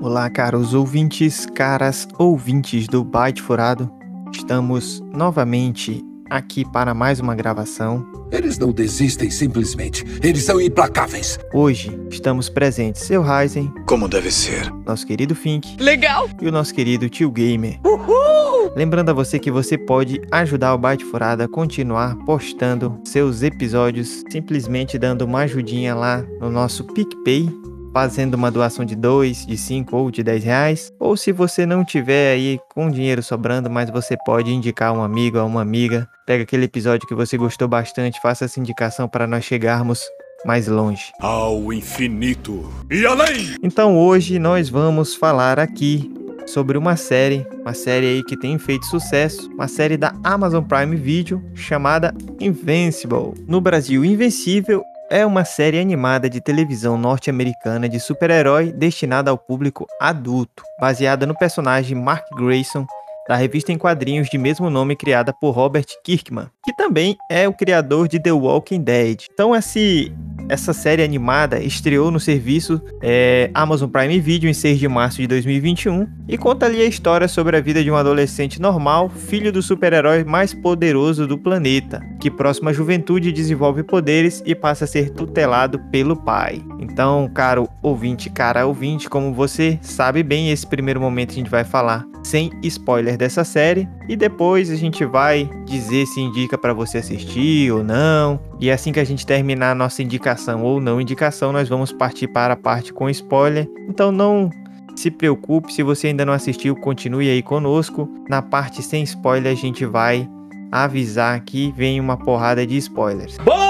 Olá, caros ouvintes, caras ouvintes do Byte Furado. Estamos novamente aqui para mais uma gravação. Eles não desistem simplesmente. Eles são implacáveis. Hoje estamos presentes seu Ryzen, Como deve ser. nosso querido Fink Legal! e o nosso querido Tio Gamer. Uhul! Lembrando a você que você pode ajudar o Byte Furado a continuar postando seus episódios, simplesmente dando uma ajudinha lá no nosso PicPay, fazendo uma doação de 2, de 5 ou de 10 reais. Ou se você não tiver aí com dinheiro sobrando, mas você pode indicar um amigo ou uma amiga, pega aquele episódio que você gostou bastante, faça essa indicação para nós chegarmos mais longe. Ao infinito e além! Então hoje nós vamos falar aqui sobre uma série, uma série aí que tem feito sucesso, uma série da Amazon Prime Video chamada Invincible. No Brasil, Invencível é uma série animada de televisão norte-americana de super-herói destinada ao público adulto, baseada no personagem Mark Grayson da revista em quadrinhos de mesmo nome criada por Robert Kirkman, que também é o criador de The Walking Dead. Então esse essa série animada estreou no serviço é, Amazon Prime Video em 6 de março de 2021 e conta ali a história sobre a vida de um adolescente normal, filho do super-herói mais poderoso do planeta, que próximo à juventude desenvolve poderes e passa a ser tutelado pelo pai. Então, caro ouvinte, cara ouvinte, como você sabe bem, esse primeiro momento a gente vai falar sem spoiler dessa série e depois a gente vai dizer se indica para você assistir ou não. E assim que a gente terminar a nossa indicação ou não indicação, nós vamos partir para a parte com spoiler. Então não se preocupe, se você ainda não assistiu, continue aí conosco. Na parte sem spoiler a gente vai avisar que vem uma porrada de spoilers. Bora!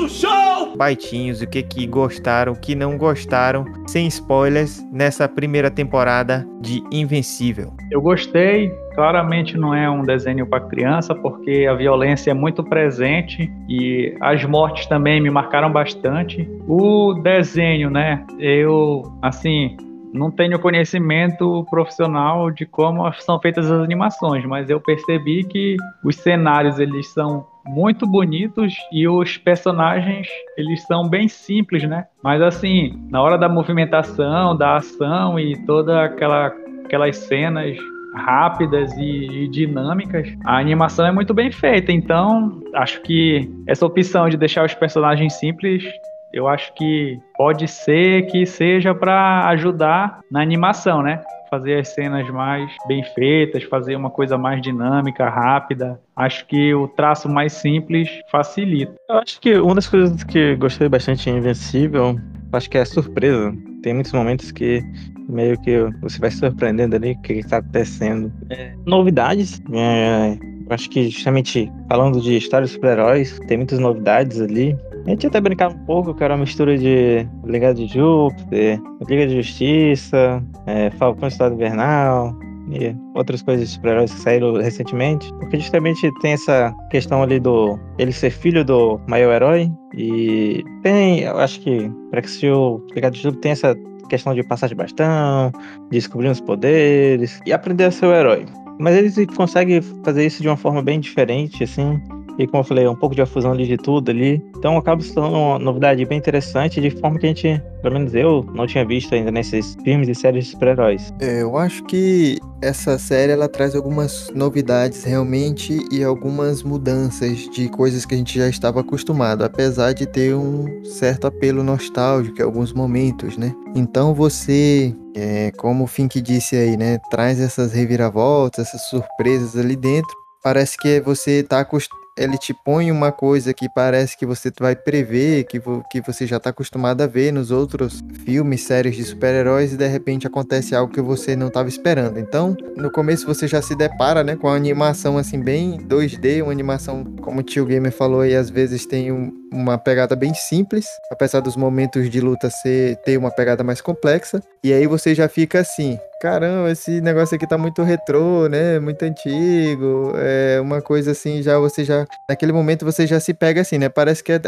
Do show! Baitinhos, o que que gostaram, o que não gostaram, sem spoilers nessa primeira temporada de Invencível. Eu gostei. Claramente não é um desenho para criança, porque a violência é muito presente e as mortes também me marcaram bastante. O desenho, né? Eu, assim, não tenho conhecimento profissional de como são feitas as animações, mas eu percebi que os cenários eles são muito bonitos e os personagens eles são bem simples, né? Mas assim, na hora da movimentação, da ação e toda aquela aquelas cenas rápidas e, e, dinâmicas, a animação é muito bem feita. Então, acho que essa opção de deixar os personagens simples, eu acho que pode ser que seja para ajudar na animação, né? Fazer as cenas mais bem feitas, fazer uma coisa mais dinâmica, rápida. Acho que o traço mais simples facilita. Eu acho que uma das coisas que gostei bastante em Invencível, acho que é a surpresa. Tem muitos momentos que meio que você vai se surpreendendo ali o que está acontecendo. É, novidades. É, acho que justamente falando de histórias de super-heróis, tem muitas novidades ali. A gente até brincar um pouco, que era uma mistura de Liga de Júpiter, Liga de Justiça, é, Falcão Estado Invernal, e outras coisas de super-heróis que saíram recentemente, porque justamente tem essa questão ali do ele ser filho do maior herói e tem, eu acho que para que se o Liga de Júpiter tem essa questão de passar de bastão, descobrir os poderes e aprender a ser o herói. Mas eles conseguem fazer isso de uma forma bem diferente, assim. E como eu falei, um pouco de a fusão ali de tudo ali. Então acaba se tornando uma novidade bem interessante, de forma que a gente, pelo menos eu, não tinha visto ainda nesses filmes e séries de super-heróis. É, eu acho que essa série ela traz algumas novidades realmente e algumas mudanças de coisas que a gente já estava acostumado, apesar de ter um certo apelo nostálgico em alguns momentos, né? Então você, é, como o Fink disse aí, né, traz essas reviravoltas, essas surpresas ali dentro. Parece que você está acostumado ele te põe uma coisa que parece que você vai prever, que, vo que você já está acostumado a ver nos outros filmes, séries de super-heróis, e de repente acontece algo que você não estava esperando. Então, no começo você já se depara né, com uma animação assim, bem 2D, uma animação, como o tio Gamer falou aí, às vezes tem um, uma pegada bem simples, apesar dos momentos de luta ser, ter uma pegada mais complexa. E aí você já fica assim, caramba, esse negócio aqui tá muito retrô, né? Muito antigo. É uma coisa assim, já você já. Naquele momento você já se pega assim, né? Parece que é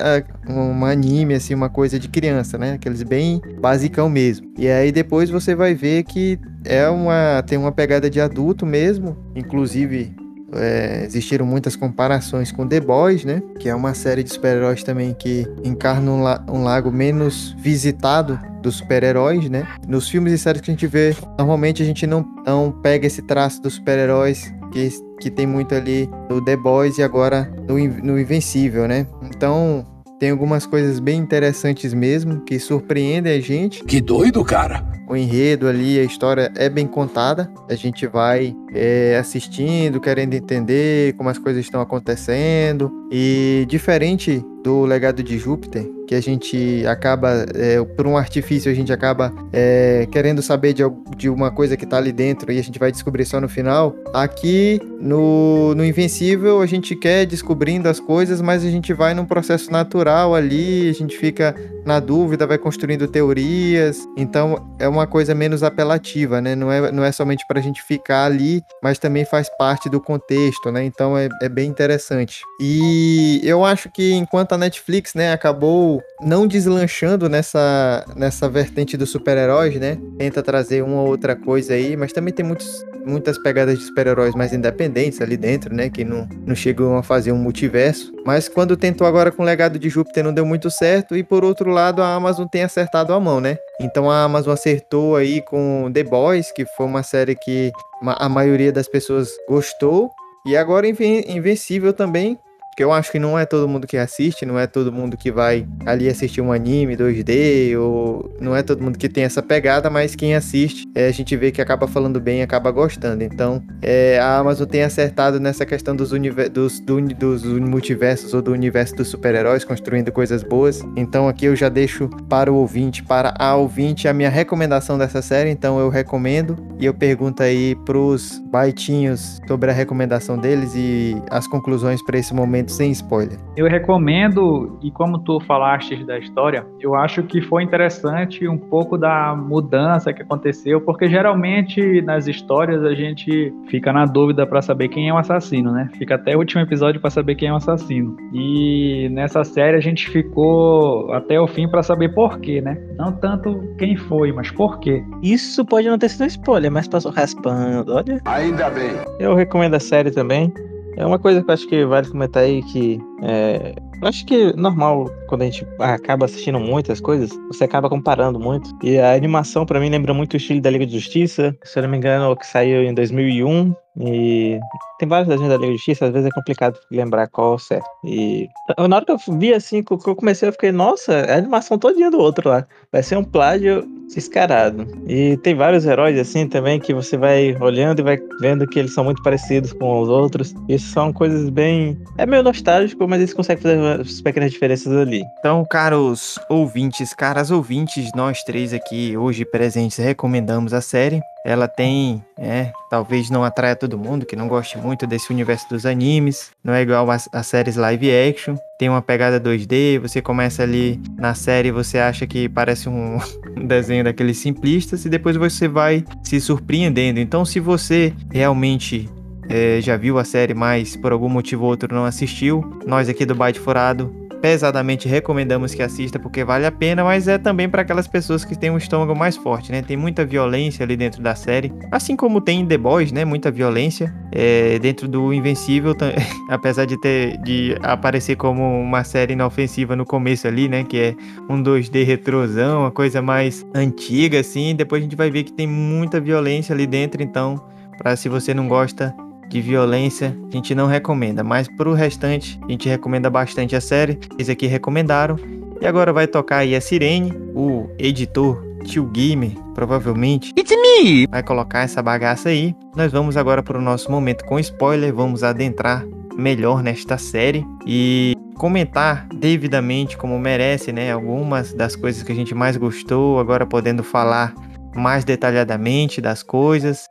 um anime, assim, uma coisa de criança, né? Aqueles bem basicão mesmo. E aí depois você vai ver que é uma. tem uma pegada de adulto mesmo. Inclusive, é, existiram muitas comparações com The Boys, né? Que é uma série de super-heróis também que encarna um, la um lago menos visitado dos super-heróis, né? Nos filmes e séries que a gente vê, normalmente a gente não, não pega esse traço dos super-heróis que, que tem muito ali no The Boys e agora no, no Invencível, né? Então, tem algumas coisas bem interessantes mesmo, que surpreendem a gente. Que doido, cara! O enredo ali, a história é bem contada. A gente vai é, assistindo, querendo entender como as coisas estão acontecendo. E diferente do legado de Júpiter, que a gente acaba, é, por um artifício, a gente acaba é, querendo saber de, de uma coisa que tá ali dentro e a gente vai descobrir só no final. Aqui no, no Invencível, a gente quer descobrindo as coisas, mas a gente vai num processo natural ali, a gente fica na dúvida, vai construindo teorias. Então é uma coisa menos apelativa, né? Não é, não é somente para a gente ficar ali, mas também faz parte do contexto, né? Então é, é bem interessante. E eu acho que enquanto a Netflix, né, acabou não deslanchando nessa, nessa vertente dos super-heróis, né? Tenta trazer uma ou outra coisa aí, mas também tem muitos, muitas pegadas de super-heróis mais independentes ali dentro, né? Que não, não chegam a fazer um multiverso. Mas quando tentou agora com o legado de Júpiter não deu muito certo. E por outro lado, a Amazon tem acertado a mão, né? Então a Amazon acertou aí com The Boys, que foi uma série que a maioria das pessoas gostou. E agora Invencível também, porque eu acho que não é todo mundo que assiste, não é todo mundo que vai ali assistir um anime 2D, ou não é todo mundo que tem essa pegada, mas quem assiste, é, a gente vê que acaba falando bem e acaba gostando. Então, é, a Amazon tem acertado nessa questão dos, dos, do, dos multiversos ou do universo dos super-heróis, construindo coisas boas. Então, aqui eu já deixo para o ouvinte, para a ouvinte, a minha recomendação dessa série. Então, eu recomendo e eu pergunto aí pros baitinhos sobre a recomendação deles e as conclusões para esse momento sem spoiler. Eu recomendo, e como tu falaste da história, eu acho que foi interessante um pouco da mudança que aconteceu, porque geralmente nas histórias a gente fica na dúvida para saber quem é o assassino, né? Fica até o último episódio para saber quem é o assassino. E nessa série a gente ficou até o fim para saber por quê, né? Não tanto quem foi, mas por quê. Isso pode não ter sido spoiler, mas passou raspando, olha. Ainda bem. Eu recomendo a série também. É uma coisa que eu acho que vale comentar aí que é, acho que normal quando a gente acaba assistindo muitas coisas, você acaba comparando muito. E a animação para mim lembra muito o estilo da Liga de Justiça, se eu não me engano, que saiu em 2001 e tem vários desenhos da Liga de Justiça, às vezes é complicado lembrar qual é certo. E na hora que eu vi assim, que eu comecei, eu fiquei, nossa, é a animação todinha do outro lá. Vai ser um plágio descarado. E tem vários heróis assim também que você vai olhando e vai vendo que eles são muito parecidos com os outros. Isso são coisas bem. É meio nostálgico, mas eles conseguem fazer as pequenas diferenças ali. Então, caros ouvintes, caras ouvintes, nós três aqui hoje presentes recomendamos a série. Ela tem, é, talvez não atraia todo mundo que não goste muito desse universo dos animes. Não é igual às séries live action. Tem uma pegada 2D. Você começa ali na série, você acha que parece um desenho daqueles simplistas e depois você vai se surpreendendo. Então, se você realmente é, já viu a série, mas por algum motivo ou outro não assistiu, nós aqui do Byte Furado pesadamente recomendamos que assista porque vale a pena, mas é também para aquelas pessoas que têm um estômago mais forte, né? Tem muita violência ali dentro da série, assim como tem em The Boys, né? Muita violência é, dentro do Invencível, apesar de ter de aparecer como uma série inofensiva no começo ali, né? Que é um 2D retrosão, uma coisa mais antiga assim. Depois a gente vai ver que tem muita violência ali dentro, então, para se você não gosta de violência, a gente não recomenda, mas pro restante, a gente recomenda bastante a série. Eles aqui recomendaram. E agora vai tocar aí a Sirene, o editor Tio Gamer, provavelmente. It's me! Vai colocar essa bagaça aí. Nós vamos agora para o nosso momento com spoiler, vamos adentrar melhor nesta série e comentar devidamente como merece, né, algumas das coisas que a gente mais gostou, agora podendo falar mais detalhadamente das coisas.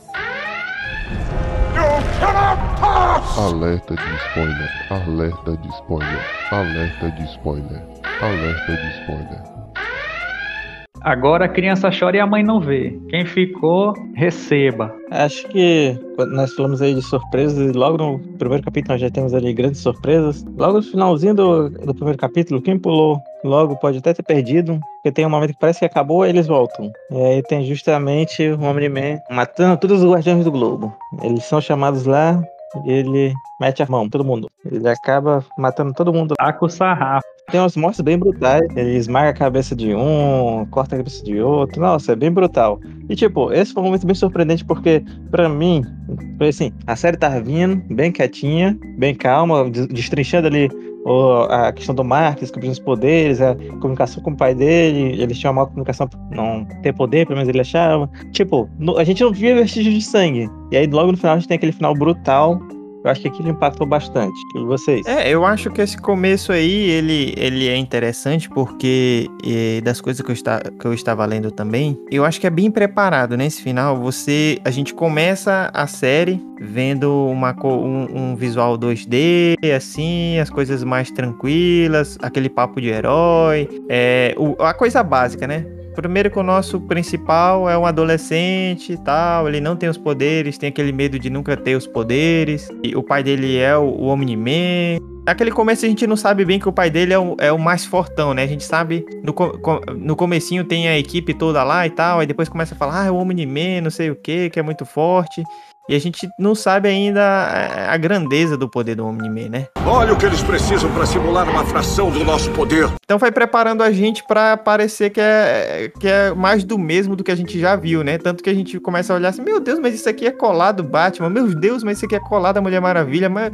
Alerta de spoiler, alerta de spoiler, alerta de spoiler, alerta de spoiler. Agora a criança chora e a mãe não vê. Quem ficou, receba. Acho que nós falamos aí de surpresas e logo no primeiro capítulo nós já temos ali grandes surpresas. Logo no finalzinho do, do primeiro capítulo, quem pulou logo pode até ter perdido, porque tem um momento que parece que acabou e eles voltam. E aí tem justamente o Omni-Man matando todos os Guardiões do Globo. Eles são chamados lá ele mete a mão, todo mundo. Ele acaba matando todo mundo. Tá com o sarrafo. Tem umas mortes bem brutais. Ele esmaga a cabeça de um, corta a cabeça de outro. Nossa, é bem brutal. E tipo, esse foi um momento bem surpreendente porque, pra mim, foi assim: a série tava vindo bem quietinha, bem calma, des- destrinchando ali o- a questão do Marcos, com os poderes, a comunicação com o pai dele. Eles tinham uma comunicação não ter poder, pelo menos ele achava. Tipo, no- a gente não via vestígio de sangue. E aí, logo no final, a gente tem aquele final brutal. Eu acho que aquilo impactou bastante. E vocês? É, eu acho que esse começo aí, ele, ele é interessante porque eh, das coisas que eu, está, que eu estava lendo também, eu acho que é bem preparado nesse final. Você, a gente começa a série vendo uma, um, um visual 2D, assim, as coisas mais tranquilas, aquele papo de herói, é, o- a coisa básica, né? Primeiro que o nosso principal é um adolescente e tal, ele não tem os poderes, tem aquele medo de nunca ter os poderes. E o pai dele é o, o Omni-Man. Naquele começo a gente não sabe bem que o pai dele é o, é o mais fortão, né? A gente sabe, no, co- co- no comecinho tem a equipe toda lá e tal, aí depois começa a falar, ah, é o Omni-Man, não sei o que, que é muito forte. E a gente não sabe ainda a, a grandeza do poder do Omni-Man, né? Olha o que eles precisam para simular uma fração do nosso poder. Então vai preparando a gente pra parecer que é, que é mais do mesmo do que a gente já viu, né? Tanto que a gente começa a olhar assim, meu Deus, mas isso aqui é colado Batman, meu Deus, mas isso aqui é colado a Mulher Maravilha, mas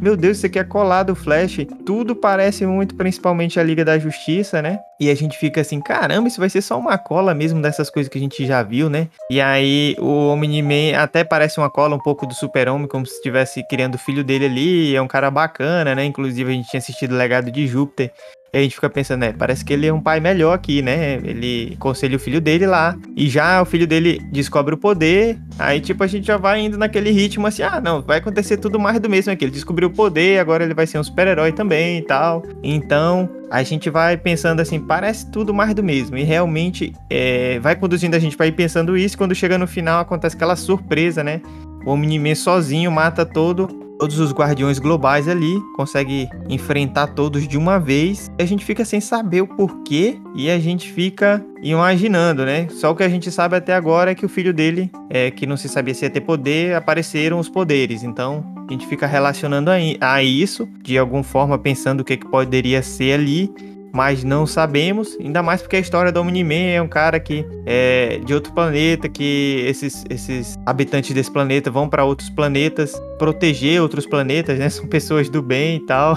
meu Deus, isso aqui é colado Flash. Tudo parece muito, principalmente a Liga da Justiça, né? E a gente fica assim, caramba, isso vai ser só uma cola mesmo dessas coisas que a gente já viu, né? E aí o Omni-Man até parece uma cola um pouco do Super-Homem, como se estivesse criando o filho dele ali. É um cara bacana, né? Inclusive a gente tinha assistido o Legado de Júpiter. A gente fica pensando, né? Parece que ele é um pai melhor aqui, né? Ele aconselha o filho dele lá. E já o filho dele descobre o poder. Aí, tipo, a gente já vai indo naquele ritmo assim: ah, não, vai acontecer tudo mais do mesmo aqui. Ele descobriu o poder, agora ele vai ser um super-herói também e tal. Então, a gente vai pensando assim: parece tudo mais do mesmo. E realmente é, vai conduzindo a gente pra ir pensando isso. Quando chega no final, acontece aquela surpresa, né? O Omni-Man sozinho mata todo todos os guardiões globais ali, consegue enfrentar todos de uma vez. A gente fica sem saber o porquê e a gente fica imaginando, né? Só o que a gente sabe até agora é que o filho dele, é, que não se sabia se ia ter poder, apareceram os poderes. Então a gente fica relacionando a, a isso, de alguma forma pensando o que, que poderia ser ali. Mas não sabemos, ainda mais porque a história do Omni-Man é um cara que é de outro planeta, que esses, esses habitantes desse planeta vão para outros planetas proteger outros planetas, né? São pessoas do bem e tal.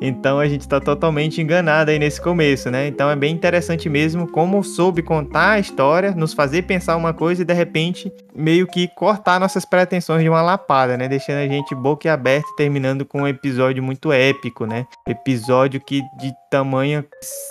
Então a gente tá totalmente enganado aí nesse começo, né? Então é bem interessante mesmo como soube contar a história, nos fazer pensar uma coisa e de repente meio que cortar nossas pretensões de uma lapada, né? Deixando a gente boca aberta terminando com um episódio muito épico, né? Episódio que de tamanha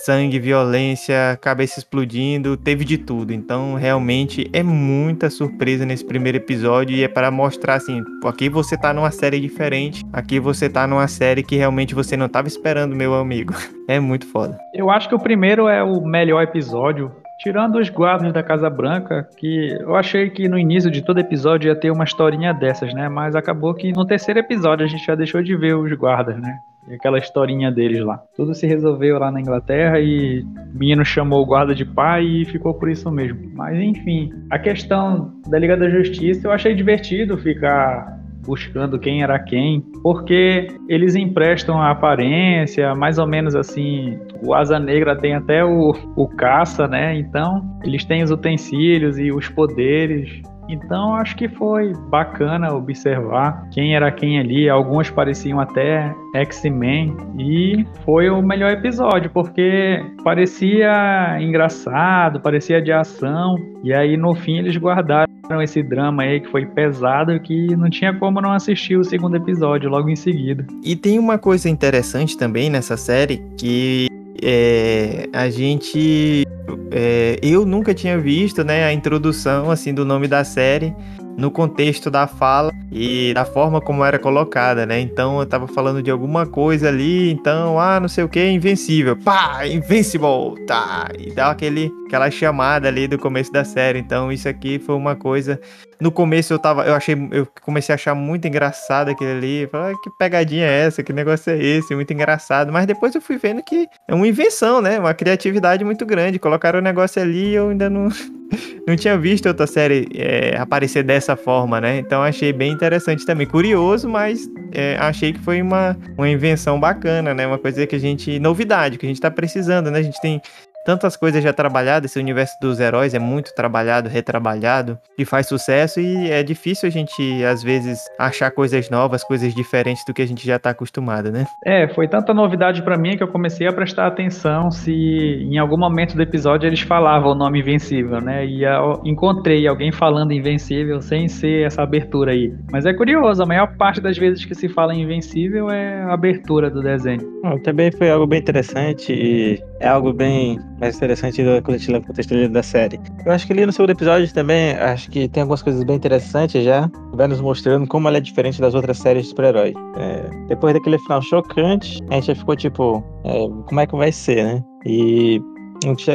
sangue, violência, cabeça explodindo, teve de tudo. Então realmente é muita surpresa nesse primeiro episódio e é para mostrar assim, aqui você tá numa série diferente, aqui você tá numa série que realmente você não tava esperando, meu amigo. É muito foda. Eu acho que o primeiro é o melhor episódio. Tirando os guardas da Casa Branca, que eu achei que no início de todo episódio ia ter uma historinha dessas, né? Mas acabou que no terceiro episódio a gente já deixou de ver os guardas, né? E aquela historinha deles lá. Tudo se resolveu lá na Inglaterra e o menino chamou o guarda de pai e ficou por isso mesmo. Mas enfim, a questão da Liga da Justiça eu achei divertido ficar buscando quem era quem, porque eles emprestam a aparência, mais ou menos assim. O Asa Negra tem até o, o caça, né? Então, eles têm os utensílios e os poderes. Então, acho que foi bacana observar quem era quem ali. Alguns pareciam até X-Men. E foi o melhor episódio, porque parecia engraçado, parecia de ação. E aí, no fim, eles guardaram esse drama aí que foi pesado que não tinha como não assistir o segundo episódio logo em seguida. E tem uma coisa interessante também nessa série que é, a gente. é, eu nunca tinha visto né, a introdução assim do nome da série no contexto da fala e da forma como era colocada, né? Então eu tava falando de alguma coisa ali, então, ah, não sei o que, invencível, pá, invincible, tá, e dá aquele, aquela chamada ali do começo da série. Então isso aqui foi uma coisa. No começo eu tava, eu achei, eu comecei a achar muito engraçado aquele ali, falei, ah, que pegadinha é essa, que negócio é esse, muito engraçado. Mas depois eu fui vendo que é uma invenção, né? Uma criatividade muito grande. Colocaram o negócio ali, e eu ainda não não tinha visto outra série é, aparecer dessa forma, né? Então achei bem interessante também. Curioso, mas é, achei que foi uma, uma invenção bacana, né? Uma coisa que a gente. novidade, que a gente tá precisando, né? A gente tem tantas coisas já trabalhadas, esse universo dos heróis é muito trabalhado, retrabalhado e faz sucesso e é difícil a gente às vezes achar coisas novas, coisas diferentes do que a gente já tá acostumado, né? É, foi tanta novidade para mim que eu comecei a prestar atenção se em algum momento do episódio eles falavam o nome Invencível, né? E eu encontrei alguém falando Invencível sem ser essa abertura aí. Mas é curioso, a maior parte das vezes que se fala em Invencível é a abertura do desenho. Também foi algo bem interessante e é algo bem mais interessante do, quando a gente leva o contexto da série. Eu acho que ali no segundo episódio também, acho que tem algumas coisas bem interessantes já, vai nos mostrando como ela é diferente das outras séries de super-herói. É, depois daquele final chocante, a gente já ficou tipo, é, como é que vai ser, né? E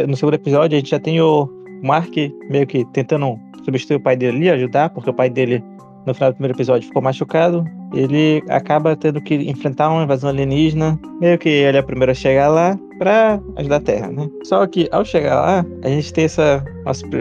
no segundo episódio a gente já tem o Mark meio que tentando substituir o pai dele ali, ajudar, porque o pai dele no final do primeiro episódio ficou machucado. Ele acaba tendo que enfrentar uma invasão alienígena. Meio que ele é o primeiro a chegar lá para ajudar a Terra, né? Só que ao chegar lá, a gente tem essa,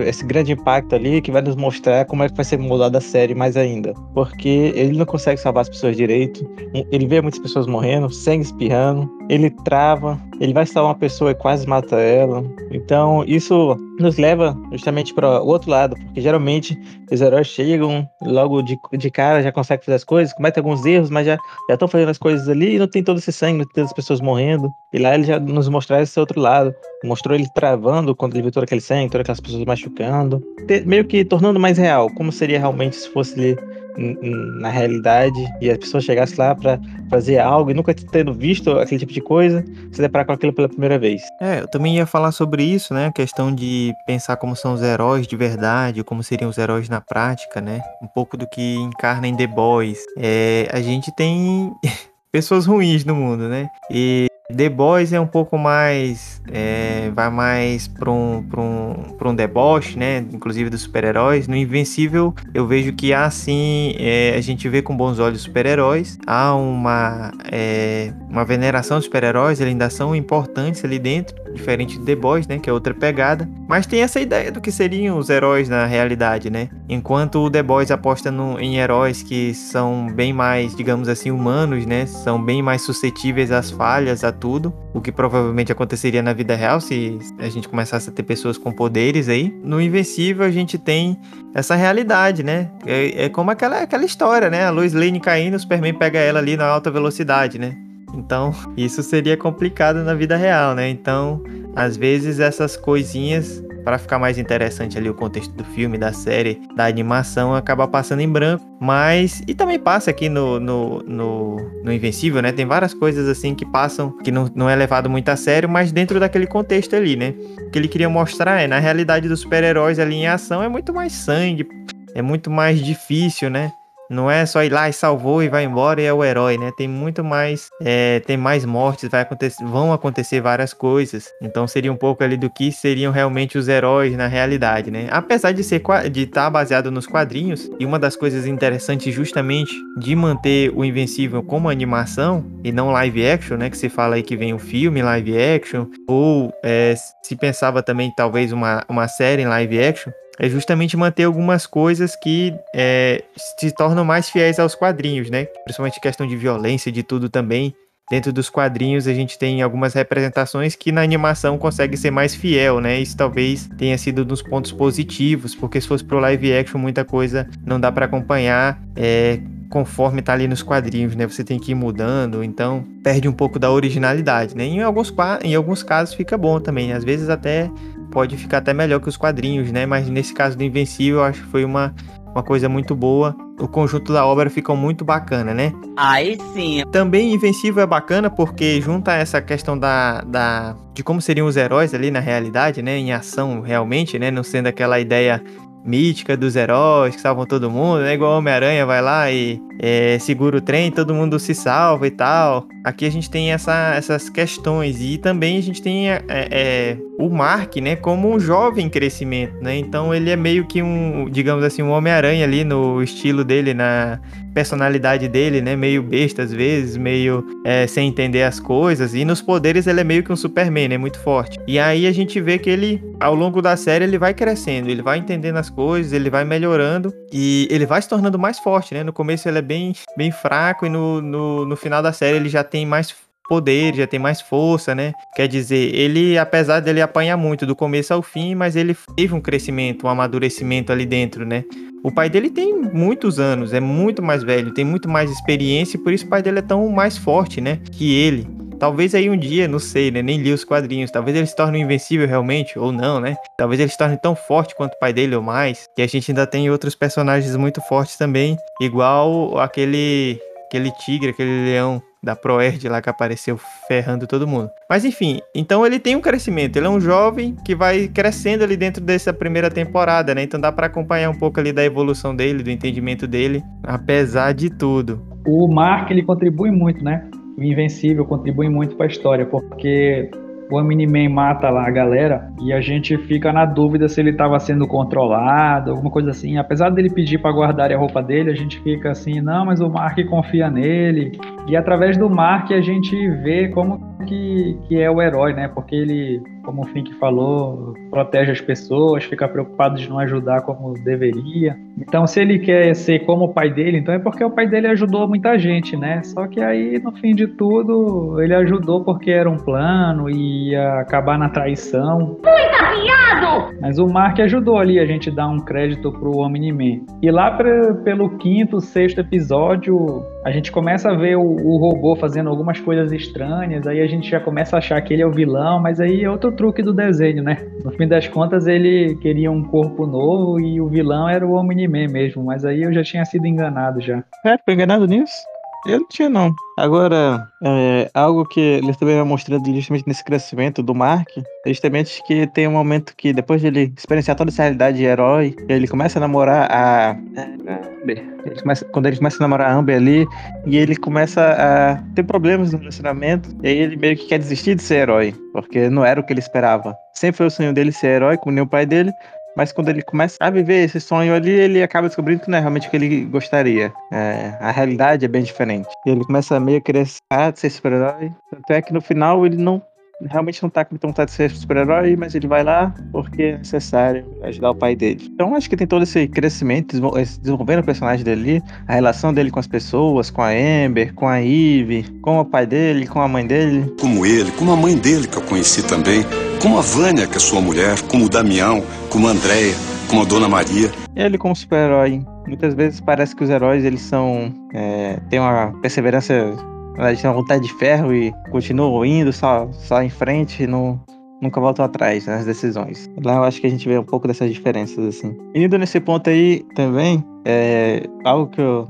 esse grande impacto ali que vai nos mostrar como é que vai ser mudada a série mais ainda. Porque ele não consegue salvar as pessoas direito, ele vê muitas pessoas morrendo, sangue espirrando, ele trava, ele vai salvar uma pessoa e quase mata ela. Então isso nos leva justamente para o outro lado, porque geralmente os heróis chegam logo de, de cara, já conseguem fazer as coisas, cometem alguns erros, mas já estão fazendo as coisas ali e não tem todo esse sangue, não tem todas as pessoas morrendo. E lá ele já nos mostrar esse outro lado. Mostrou ele travando quando ele viu todo aquele sangue, todas aquelas pessoas machucando. Meio que tornando mais real, como seria realmente se fosse ali na realidade e a pessoa chegasse lá para fazer algo e nunca tendo visto aquele tipo de coisa, se deparar com aquilo pela primeira vez. É, eu também ia falar sobre isso, né? A questão de pensar como são os heróis de verdade, como seriam os heróis na prática, né? Um pouco do que encarna em The Boys. É, a gente tem pessoas ruins no mundo, né? E The Boys é um pouco mais. É, vai mais para um, um, um deboche, né? Inclusive dos super-heróis. No Invencível, eu vejo que há sim. É, a gente vê com bons olhos super-heróis. Há uma, é, uma veneração dos super-heróis, eles ainda são importantes ali dentro. Diferente de The Boys, né? Que é outra pegada. Mas tem essa ideia do que seriam os heróis na realidade, né? Enquanto o The Boys aposta no, em heróis que são bem mais, digamos assim, humanos, né? São bem mais suscetíveis às falhas, a tudo, o que provavelmente aconteceria na vida real se a gente começasse a ter pessoas com poderes aí. No Invencível a gente tem essa realidade, né? É, é como aquela, aquela história, né? A Lois Lane caindo, o Superman pega ela ali na alta velocidade, né? Então, isso seria complicado na vida real, né? Então, às vezes essas coisinhas para ficar mais interessante ali o contexto do filme, da série, da animação, acaba passando em branco. Mas. E também passa aqui no, no, no, no Invencível, né? Tem várias coisas assim que passam, que não, não é levado muito a sério, mas dentro daquele contexto ali, né? O que ele queria mostrar é, na realidade dos super-heróis ali em ação é muito mais sangue, é muito mais difícil, né? Não é só ir lá e salvou e vai embora e é o herói, né? Tem muito mais, é, tem mais mortes, vai acontecer, vão acontecer várias coisas. Então seria um pouco ali do que seriam realmente os heróis na realidade, né? Apesar de ser de estar tá baseado nos quadrinhos e uma das coisas interessantes justamente de manter o Invencível como animação e não live action, né? Que se fala aí que vem um filme live action ou é, se pensava também talvez uma, uma série em live action é justamente manter algumas coisas que é, se tornam mais fiéis aos quadrinhos, né? Principalmente questão de violência, de tudo também. Dentro dos quadrinhos a gente tem algumas representações que na animação consegue ser mais fiel, né? Isso talvez tenha sido dos pontos positivos, porque se fosse pro live action muita coisa não dá para acompanhar é, conforme tá ali nos quadrinhos, né? Você tem que ir mudando, então perde um pouco da originalidade, né? Em alguns, em alguns casos fica bom também, às vezes até pode ficar até melhor que os quadrinhos, né? Mas nesse caso do Invencível, eu acho que foi uma, uma coisa muito boa. O conjunto da obra ficou muito bacana, né? Aí sim. Também Invencível é bacana porque junta essa questão da, da de como seriam os heróis ali na realidade, né? Em ação realmente, né? Não sendo aquela ideia mítica dos heróis que salvam todo mundo, né? Igual Homem-Aranha vai lá e é, segura o trem, todo mundo se salva e tal. Aqui a gente tem essa, essas questões e também a gente tem é, é, o Mark, né, como um jovem crescimento, né? Então ele é meio que um, digamos assim, um Homem-Aranha ali no estilo dele na personalidade dele, né? Meio besta às vezes, meio é, sem entender as coisas. E nos poderes ele é meio que um Superman, né? Muito forte. E aí a gente vê que ele, ao longo da série, ele vai crescendo, ele vai entendendo as coisas, ele vai melhorando e ele vai se tornando mais forte, né? No começo ele é bem, bem fraco e no, no, no final da série ele já tem mais poder, já tem mais força, né? Quer dizer, ele, apesar dele apanhar muito do começo ao fim, mas ele teve um crescimento, um amadurecimento ali dentro, né? O pai dele tem muitos anos, é muito mais velho, tem muito mais experiência e por isso o pai dele é tão mais forte, né? Que ele. Talvez aí um dia, não sei, né? Nem li os quadrinhos. Talvez ele se torne invencível realmente, ou não, né? Talvez ele se torne tão forte quanto o pai dele ou mais. Que a gente ainda tem outros personagens muito fortes também. Igual aquele, aquele tigre, aquele leão da Proerd lá que apareceu ferrando todo mundo. Mas enfim, então ele tem um crescimento, ele é um jovem que vai crescendo ali dentro dessa primeira temporada, né? Então dá para acompanhar um pouco ali da evolução dele, do entendimento dele, apesar de tudo. O Mark ele contribui muito, né? O Invencível contribui muito para a história, porque o Omni-Man mata lá a galera e a gente fica na dúvida se ele estava sendo controlado, alguma coisa assim. Apesar dele pedir para guardar a roupa dele, a gente fica assim, não, mas o Mark confia nele. E através do Mark a gente vê como que, que é o herói, né? Porque ele, como o Fink falou, protege as pessoas, fica preocupado de não ajudar como deveria. Então, se ele quer ser como o pai dele, então é porque o pai dele ajudou muita gente, né? Só que aí, no fim de tudo, ele ajudou porque era um plano e ia acabar na traição. Muito afiado! Mas o Mark ajudou ali a gente dar um crédito pro Omni-Man. E lá pra, pelo quinto, sexto episódio, a gente começa a ver o, o, robô fazendo algumas coisas estranhas, aí a gente já começa a achar que ele é o vilão, mas aí é outro truque do desenho, né? No fim das contas, ele queria um corpo novo e o vilão era o Omni-Man mesmo, mas aí eu já tinha sido enganado já. É, foi enganado nisso? Eu não tinha, não. Agora, é, algo que ele também vai mostrando justamente nesse crescimento do Mark, é justamente que tem um momento que, depois de ele experienciar toda essa realidade de herói, ele começa a namorar a. Amber. Quando ele começa a namorar a Amber ali, e ele começa a ter problemas no relacionamento, e aí ele meio que quer desistir de ser herói, porque não era o que ele esperava. Sempre foi o sonho dele ser herói, como nem o pai dele, mas quando ele começa a viver esse sonho ali, ele acaba descobrindo que não é realmente o que ele gostaria. É, a realidade é bem diferente. E ele começa a meio a querer ser super-herói. Até que no final ele não realmente não tá com vontade de ser super-herói, mas ele vai lá porque é necessário ajudar o pai dele. Então acho que tem todo esse crescimento, desenvolvendo o personagem dele, a relação dele com as pessoas, com a Amber, com a Eve, com o pai dele, com a mãe dele. Como ele, como a mãe dele que eu conheci também, como a Vânia, que é sua mulher, como o Damião, como a Andréia, como a Dona Maria. Ele como super-herói, muitas vezes parece que os heróis eles são é, têm uma perseverança elas têm uma vontade de ferro e continuam indo só, só em frente não, nunca voltam atrás nas decisões. Lá eu acho que a gente vê um pouco dessas diferenças, assim. Indo nesse ponto aí também, é, algo que o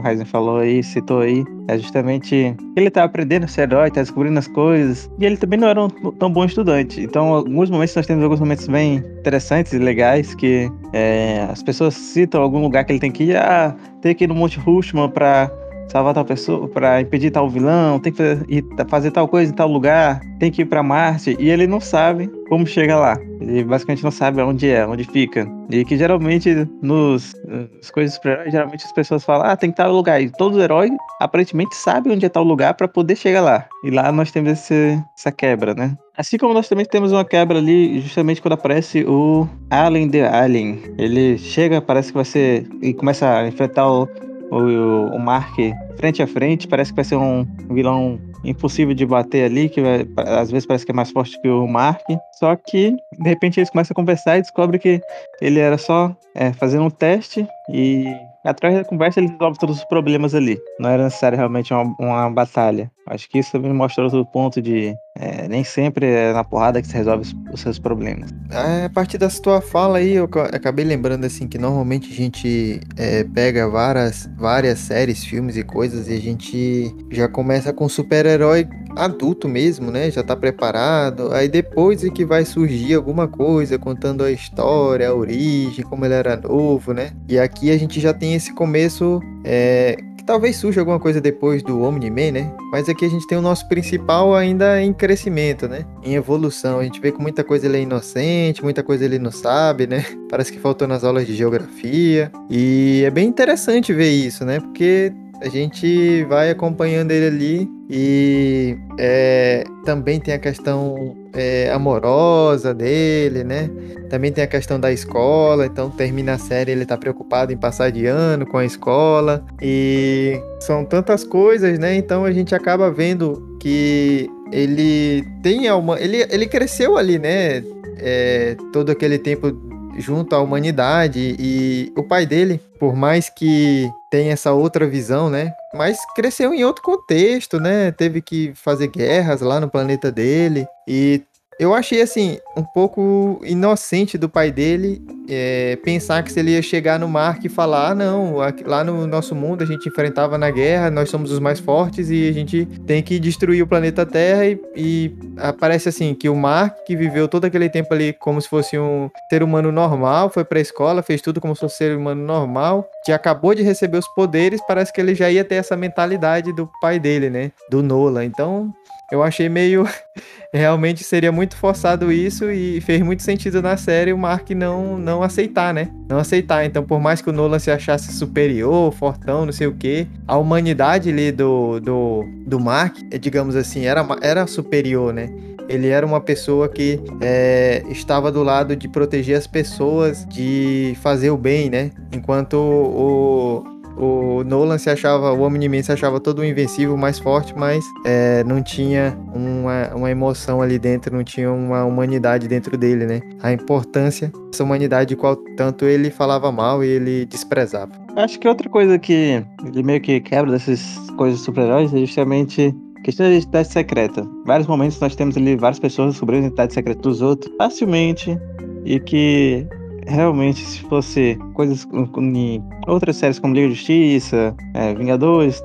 Ryzen, falou aí, citou aí, é justamente que ele tá aprendendo a ser herói, tá descobrindo as coisas, e ele também não era um tão bom estudante. Então, alguns momentos nós temos alguns momentos bem interessantes e legais que é, as pessoas citam algum lugar que ele tem que ir, ah, tem que ir no Monte Rushman pra salvar tal pessoa, para impedir tal vilão, tem que fazer, fazer, tal coisa em tal lugar, tem que ir para Marte, e ele não sabe como chega lá. Ele basicamente não sabe onde é, onde fica. E que geralmente nos as coisas super geralmente as pessoas falam: "Ah, tem que tal lugar". E todo herói aparentemente sabe onde é tal lugar para poder chegar lá. E lá nós temos esse, essa quebra, né? Assim como nós também temos uma quebra ali, justamente quando aparece o Alien the Alien. Ele chega, parece que vai ser. e começa a enfrentar o, o, o Mark frente a frente, parece que vai ser um vilão impossível de bater ali, que vai, às vezes parece que é mais forte que o Mark. Só que, de repente, eles começam a conversar e descobrem que ele era só é, fazendo um teste e Através da conversa ele resolve todos os problemas ali. Não era necessário realmente uma, uma batalha. Acho que isso também mostra outro ponto de é, nem sempre é na porrada que se resolve os, seus problemas. É, a partir da tua fala aí, eu acabei lembrando assim que normalmente a gente é, pega várias, várias séries, filmes e coisas e a gente já começa com super-herói adulto mesmo, né? Já tá preparado. Aí depois é que vai surgir alguma coisa contando a história, a origem, como ele era novo, né? E aqui a gente já tem esse começo é, que talvez surja alguma coisa depois do Omni-Man, né? Mas aqui a gente tem o nosso principal ainda em crescimento, né? Em evolução. A gente vê que muita coisa ele é inocente, muita coisa ele não sabe, né? Parece que faltou nas aulas de geografia. E é bem interessante ver isso, né? Porque a gente vai acompanhando ele ali e é, também tem a questão é, amorosa dele, né? Também tem a questão da escola, então termina a série ele tá preocupado em passar de ano com a escola e são tantas coisas, né? Então a gente acaba vendo que ele tem uma, ele, ele cresceu ali, né? É, todo aquele tempo junto à humanidade e o pai dele, por mais que tenha essa outra visão, né? Mas cresceu em outro contexto, né? Teve que fazer guerras lá no planeta dele e eu achei assim um pouco inocente do pai dele é, pensar que se ele ia chegar no Mark e falar: ah, não, lá no nosso mundo a gente enfrentava na guerra, nós somos os mais fortes e a gente tem que destruir o planeta Terra. E, e aparece assim: que o Mark, que viveu todo aquele tempo ali como se fosse um ser humano normal, foi pra escola, fez tudo como se fosse um ser humano normal, que acabou de receber os poderes, parece que ele já ia ter essa mentalidade do pai dele, né? Do Nola. Então eu achei meio. Realmente seria muito forçado isso e fez muito sentido na série o Mark não, não aceitar, né? Não aceitar. Então, por mais que o Nolan se achasse superior, fortão, não sei o quê, a humanidade ali do, do, do Mark, digamos assim, era, era superior, né? Ele era uma pessoa que é, estava do lado de proteger as pessoas, de fazer o bem, né? Enquanto o, o Nolan se achava, o Omni-Man se achava todo invencível, mais forte, mas é, não tinha uma, uma emoção ali dentro, não tinha uma humanidade dentro dele, né? A importância dessa humanidade qual tanto ele falava mal e ele desprezava. Acho que outra coisa que ele meio que quebra dessas coisas super-heróis é justamente questão da identidade secreta. Vários momentos nós temos ali várias pessoas descobrindo a identidade secreta dos outros facilmente e que realmente, se fosse coisas em outras séries como Liga de Justiça, é, Vingadores,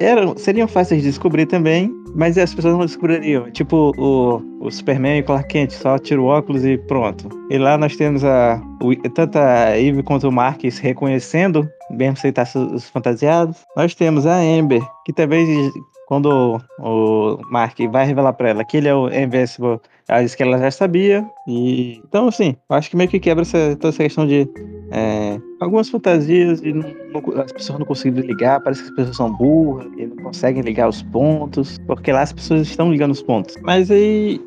eram, seriam fáceis de descobrir também, mas as pessoas não descobririam. Tipo o, o Superman e Clark Kent, só tira o óculos e pronto. E lá nós temos a, o, tanto a Eve quanto o Mark se reconhecendo, bem se os fantasiados. Nós temos a Amber, que também quando o Mark vai revelar para ela que ele é o Invincible, ela disse que ela já sabia. E então, assim, acho que meio que quebra essa, toda essa questão de é, algumas fantasias e não, não, as pessoas não conseguem ligar, parece que as pessoas são burras e não conseguem ligar os pontos, porque lá as pessoas estão ligando os pontos. Mas aí,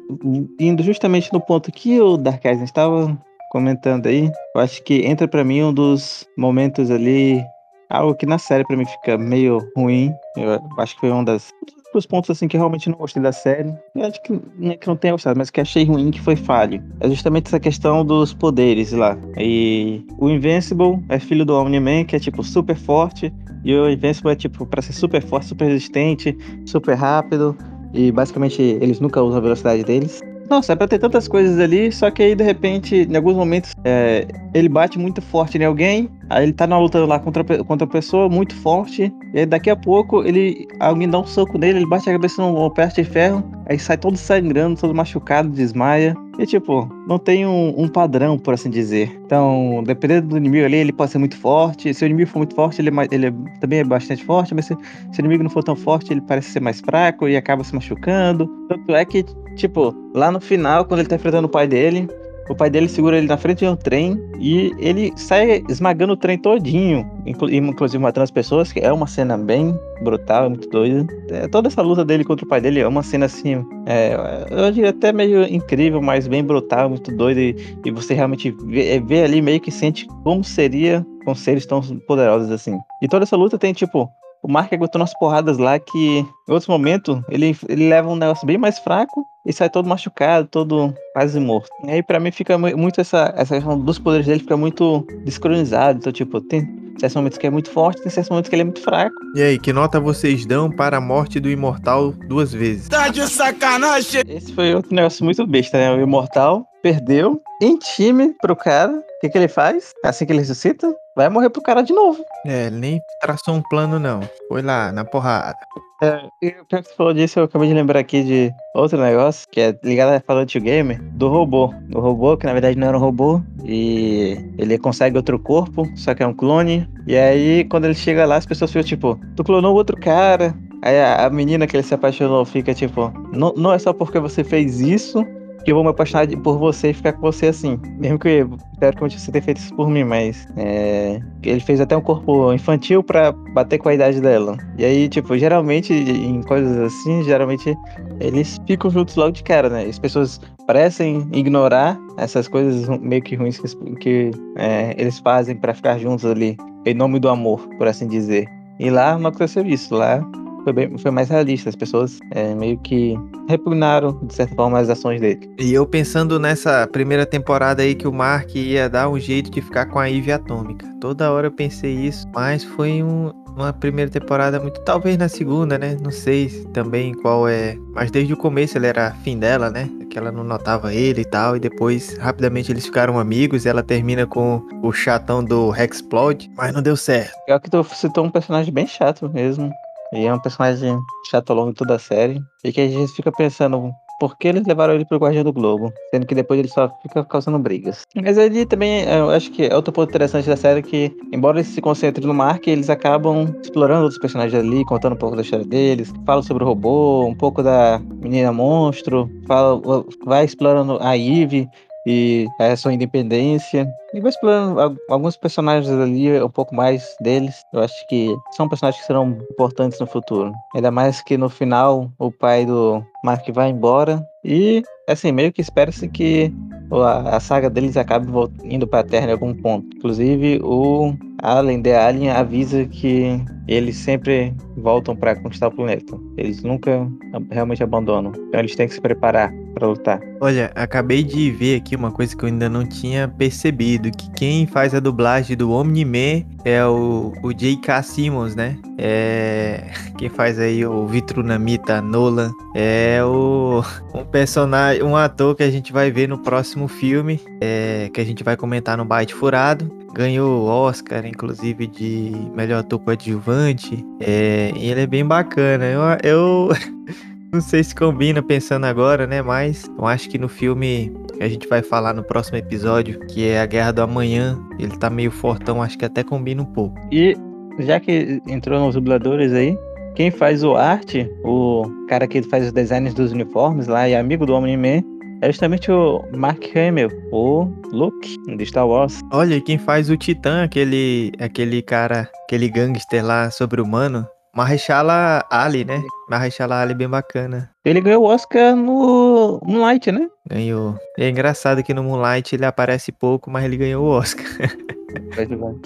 indo justamente no ponto que o Dark Eyes estava comentando aí, eu acho que entra para mim um dos momentos ali Algo que na série pra mim fica meio ruim. Eu acho que foi um das, dos pontos assim que eu realmente não gostei da série. Eu acho que não é que não tenha gostado, mas que achei ruim que foi falho. É justamente essa questão dos poderes lá. E o Invincible é filho do Omni-Man, que é tipo super forte. E o Invincible é tipo para ser super forte, super resistente, super rápido. E basicamente eles nunca usam a velocidade deles. Nossa, é pra ter tantas coisas ali, só que aí de repente, em alguns momentos, é, ele bate muito forte em alguém, aí ele tá na luta lá contra, contra a pessoa, muito forte, e aí daqui a pouco ele alguém dá um soco nele, ele bate a cabeça num perto de ferro, aí sai todo sangrando, todo machucado, desmaia. E tipo, não tem um, um, padrão, por assim dizer. Então, dependendo do inimigo ali, ele pode ser muito forte. Se o inimigo for muito forte, ele, é ele é, também é bastante forte, mas se, se, o inimigo não for tão forte, ele parece ser mais fraco e acaba se machucando. Tanto é que, tipo, lá no final, quando ele tá enfrentando o pai dele, o pai dele segura ele na frente de um trem e ele sai esmagando o trem todinho, inclusive matando as pessoas, que é uma cena bem brutal, muito doida. É, toda essa luta dele contra o pai dele é uma cena assim, é, eu diria até meio incrível, mas bem brutal, muito doida. E, e você realmente vê, vê, ali meio que sente como seria com seres tão poderosos assim. E toda essa luta tem tipo o Mark aguentou umas porradas lá que, em outros momentos, ele, ele leva um negócio bem mais fraco e sai todo machucado, todo quase morto. E aí, pra mim, fica muito essa, essa questão dos poderes dele fica muito descronizado. Então, tipo, tem certos momentos que é muito forte, tem certos momentos que ele é muito fraco. E aí, que nota vocês dão para a morte do Imortal duas vezes? Tá de sacanagem! Esse foi outro negócio muito besta, né? O Imortal perdeu em time pro cara que, que ele faz? Assim que ele ressuscita, vai morrer pro cara de novo. É, ele nem traçou um plano, não. Foi lá, na porrada. É, e o que você falou disso, eu acabei de lembrar aqui de outro negócio, que é ligado a falar de gamer, do robô. Do robô, que na verdade não era um robô, e ele consegue outro corpo, só que é um clone. E aí, quando ele chega lá, as pessoas ficam tipo, tu clonou outro cara. Aí a, a menina que ele se apaixonou fica tipo, não, não é só porque você fez isso que eu vou me apaixonar por você e ficar com você assim. Mesmo que, teoricamente, você tenha feito isso por mim, mas é, ele fez até um corpo infantil pra bater com a idade dela. E aí, tipo, geralmente, em coisas assim, geralmente eles ficam juntos logo de cara, né? As pessoas parecem ignorar essas coisas meio que ruins que, que, é, eles fazem pra ficar juntos ali, em nome do amor, por assim dizer. E lá não aconteceu isso. Lá foi, bem- foi mais realista. As pessoas é, meio que repugnaram, de certa forma, as ações dele. E eu pensando nessa primeira temporada aí que o Mark ia dar um jeito de ficar com a Ivy Atômica. Toda hora eu pensei isso, mas foi um- uma primeira temporada muito. Talvez na segunda, né? Não sei se também qual é. Mas desde o começo ele era afim dela, né? Que ela não notava ele e tal. E depois, rapidamente, eles ficaram amigos. E ela termina com o chatão do Hexplode. Mas não deu certo. Pior que tu citou um personagem bem chato mesmo. E é um personagem chato ao longo de toda a série. E que a gente fica pensando, por que eles levaram ele pro Guardião do Globo? Sendo que depois ele só fica causando brigas. Mas ele também, eu acho que é outro ponto interessante da série que, embora eles se concentrem no Mark, eles acabam explorando outros personagens ali, contando um pouco da história deles. Falam sobre o robô, um pouco da menina monstro. Fala, vai explorando a Eve e a sua independência. E vai explorando al- alguns personagens ali, um pouco mais deles. Eu acho que são personagens que serão importantes no futuro. Ainda mais que no final o pai do Mark vai embora. E, assim, meio que espera-se que a, a saga deles acabe indo pra Terra em algum ponto. Inclusive, o Alien, The Alien, avisa que eles sempre voltam pra conquistar o planeta. Eles nunca realmente abandonam. Então eles têm que se preparar pra lutar. Olha, acabei de ver aqui uma coisa que eu ainda não tinha percebido, que quem faz a dublagem do Omni-Man é o, o J.K. Simmons, né? É, quem faz aí o Vitrunamita Nolan é o um personagem, um ator que a gente vai ver no próximo filme, é, que a gente vai comentar no Byte Furado. Ganhou o Oscar, inclusive, de melhor ator coadjuvante. É, e ele é bem bacana. Eu, eu não sei se combina pensando agora, né? Mas eu acho que no filme que a gente vai falar no próximo episódio, que é a Guerra do Amanhã, ele tá meio fortão, acho que até combina um pouco. E já que entrou nos dubladores aí, quem faz o arte, o cara que faz os designs dos uniformes lá e é amigo do Omni-Man, é justamente o Mark Hamill, o Luke, de Star Wars. Olha, e quem faz o Titã, aquele, aquele cara, aquele gangster lá sobre-humano, Mahershala Ali, né? Mahershala Ali bem bacana. Ele ganhou o Oscar no Moonlight, né? Ganhou. E é engraçado que no Moonlight ele aparece pouco, mas ele ganhou o Oscar.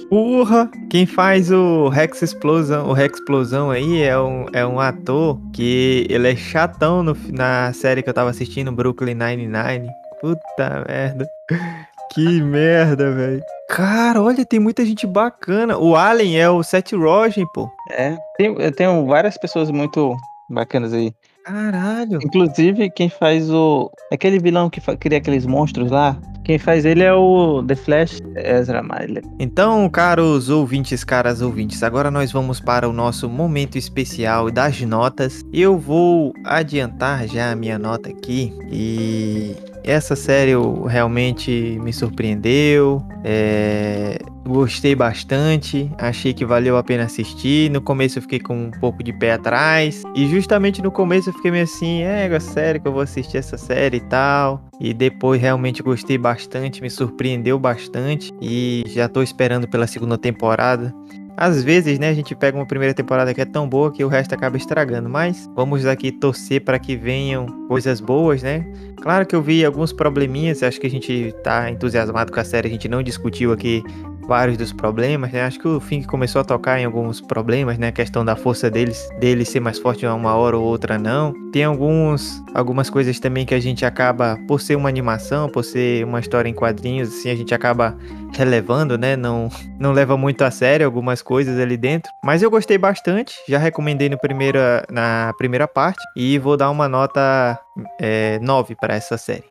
Porra! Quem faz o Rex Explosão, o Rex Explosão aí é um, é um ator que ele é chatão no, na série que eu tava assistindo, Brooklyn Nine-Nine. Puta merda. Que merda, velho. Cara, olha, tem muita gente bacana. O Alien é o Seth Rogen, pô. É, tem, eu tenho várias pessoas muito bacanas aí. Caralho. Inclusive, quem faz o. Aquele vilão que cria aqueles monstros lá. Quem faz ele é o The Flash Ezra Miller. Então, caros ouvintes, caras ouvintes, agora nós vamos para o nosso momento especial das notas. Eu vou adiantar já a minha nota aqui e essa série realmente me surpreendeu. É, Gostei bastante, achei que valeu a pena assistir. No começo eu fiquei com um pouco de pé atrás. E justamente no começo eu fiquei meio assim, é, é sério que eu vou assistir essa série e tal. E depois realmente gostei bastante, me surpreendeu bastante. E já tô esperando pela segunda temporada. Às vezes, né, a gente pega uma primeira temporada que é tão boa que o resto acaba estragando, mas vamos aqui torcer para que venham coisas boas, né? Claro que eu vi alguns probleminhas, acho que a gente tá entusiasmado com a série, a gente não discutiu aqui vários dos problemas, né? Acho que o Fink começou a tocar em alguns problemas, né? A questão da força deles, dele ser mais forte uma hora ou outra não. Tem alguns algumas coisas também que a gente acaba por ser uma animação, por ser uma história em quadrinhos, assim, a gente acaba relevando, né? Não não leva muito a sério algumas coisas ali dentro, mas eu gostei bastante, já recomendei no primeira, na primeira parte e vou dar uma nota é, 9 para essa série.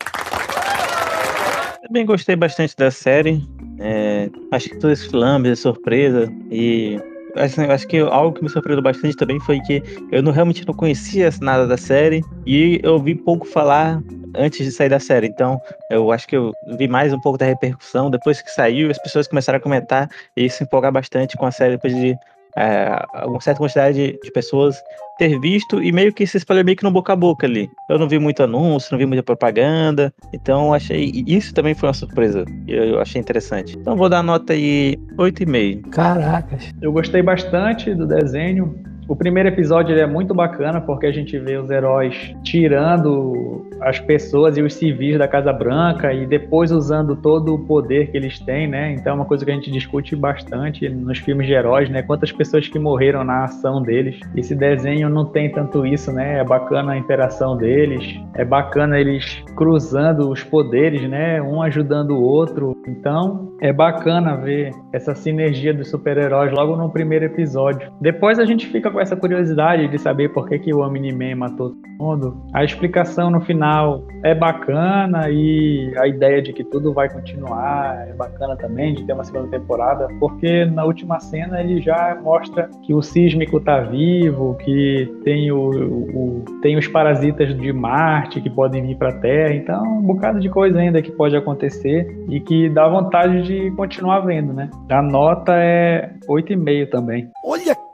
Também gostei bastante da série. É, acho que todo esse flambe, surpresa e assim, acho que algo que me surpreendeu bastante também foi que eu não, realmente não conhecia nada da série e eu vi pouco falar antes de sair da série. Então, eu acho que eu vi mais um pouco da repercussão depois que saiu, as pessoas começaram a comentar e se empolgar bastante com a série depois de é, uma certa quantidade de, de, pessoas ter visto e meio que se espalhou meio que no boca a boca ali. Eu não vi muito anúncio, não vi muita propaganda, então achei isso também foi uma surpresa. Eu, eu achei interessante. Então vou dar nota aí 8,5. Caracas. Eu gostei bastante do desenho. O primeiro episódio é muito bacana porque a gente vê os heróis tirando as pessoas e os civis da Casa Branca e depois usando todo o poder que eles têm, né? Então é uma coisa que a gente discute bastante nos filmes de heróis, né? Quantas pessoas que morreram na ação deles. Esse desenho não tem tanto isso, né? É bacana a interação deles, é bacana eles cruzando os poderes, né? Um ajudando o outro. Então é bacana ver essa sinergia dos super-heróis logo no primeiro episódio. Depois a gente fica com essa curiosidade de saber por que, que o Omni-Man matou todo mundo. A explicação no final é bacana e a ideia de que tudo vai continuar é bacana também, de ter uma segunda temporada, porque na última cena ele já mostra que o sísmico tá vivo, que tem, o, o tem os parasitas de Marte que podem vir para Terra, então um bocado de coisa ainda que pode acontecer e que dá vontade de continuar vendo, né? A nota é 8,5 também. Olha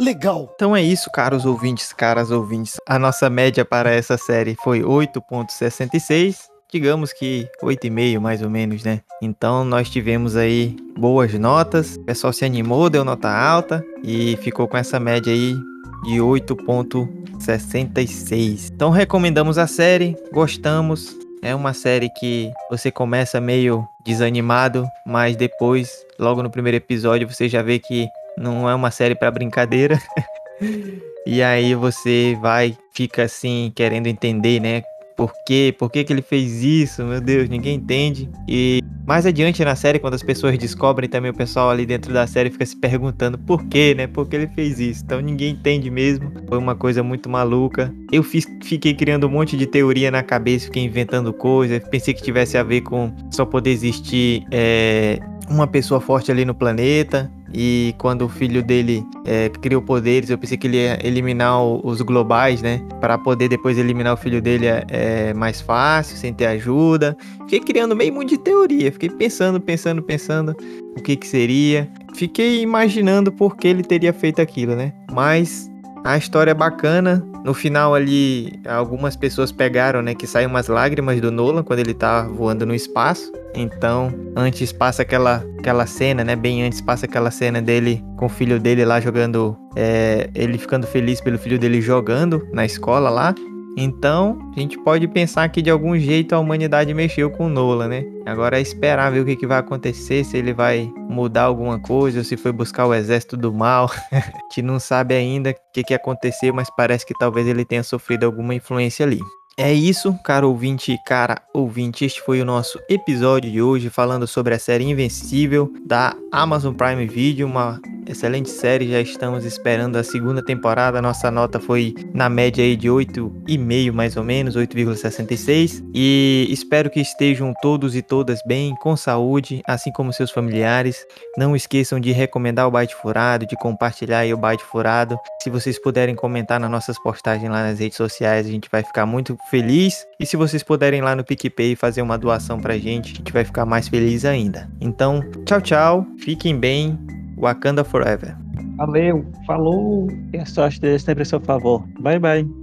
legal. Então é isso, caros ouvintes, caras ouvintes. A nossa média para essa série foi 8.66 digamos que 8,5 mais ou menos, né? Então nós tivemos aí boas notas, o pessoal se animou, deu nota alta e ficou com essa média aí de 8.66. Então recomendamos a série, gostamos. É uma série que você começa meio desanimado, mas depois, logo no primeiro episódio, você já vê que não é uma série para brincadeira. e aí você vai, fica assim, querendo entender, né? Por quê? Por que, que ele fez isso? Meu Deus, ninguém entende. E mais adiante na série, quando as pessoas descobrem também, o pessoal ali dentro da série fica se perguntando por quê, né? Por que ele fez isso? Então ninguém entende mesmo. Foi uma coisa muito maluca. Eu fiz, fiquei criando um monte de teoria na cabeça, fiquei inventando coisas. Pensei que tivesse a ver com só poder existir é, uma pessoa forte ali no planeta. E quando o filho dele é, criou poderes, eu pensei que ele ia eliminar os globais, né? Para poder depois eliminar o filho dele é, é, mais fácil, sem ter ajuda. Fiquei criando meio mundo de teoria. Fiquei pensando, pensando, pensando o que que seria. Fiquei imaginando por que ele teria feito aquilo, né? Mas a história é bacana. No final ali, algumas pessoas pegaram, né, que saem umas lágrimas do Nolan quando ele tá voando no espaço. Então, antes passa aquela, aquela cena, né, bem antes passa aquela cena dele com o filho dele lá jogando, é, ele ficando feliz pelo filho dele jogando na escola lá. Então, a gente pode pensar que de algum jeito a humanidade mexeu com o Nolan, né? Agora é esperar ver o que, que vai acontecer, se ele vai mudar alguma coisa, ou se foi buscar o exército do mal. a gente não sabe ainda o que, que aconteceu, mas parece que talvez ele tenha sofrido alguma influência ali. É isso, caro ouvinte e cara ouvinte. Este foi o nosso episódio de hoje falando sobre a série Invencível da Amazon Prime Video, uma excelente série. Já estamos esperando a segunda temporada. Nossa nota foi na média aí de 8,5 mais ou menos, 8,66. E espero que estejam todos e todas bem, com saúde, assim como seus familiares. Não esqueçam de recomendar o Byte Furado, de compartilhar aí o Byte Furado. Se vocês puderem comentar nas nossas postagens lá nas redes sociais, a gente vai ficar muito feliz. E se vocês puderem lá no PicPay fazer uma doação pra gente, a gente vai ficar mais feliz ainda. Então, tchau, tchau. Fiquem bem. Wakanda Forever. Valeu. Falou. E a sorte dele sempre a seu favor. Bye, bye.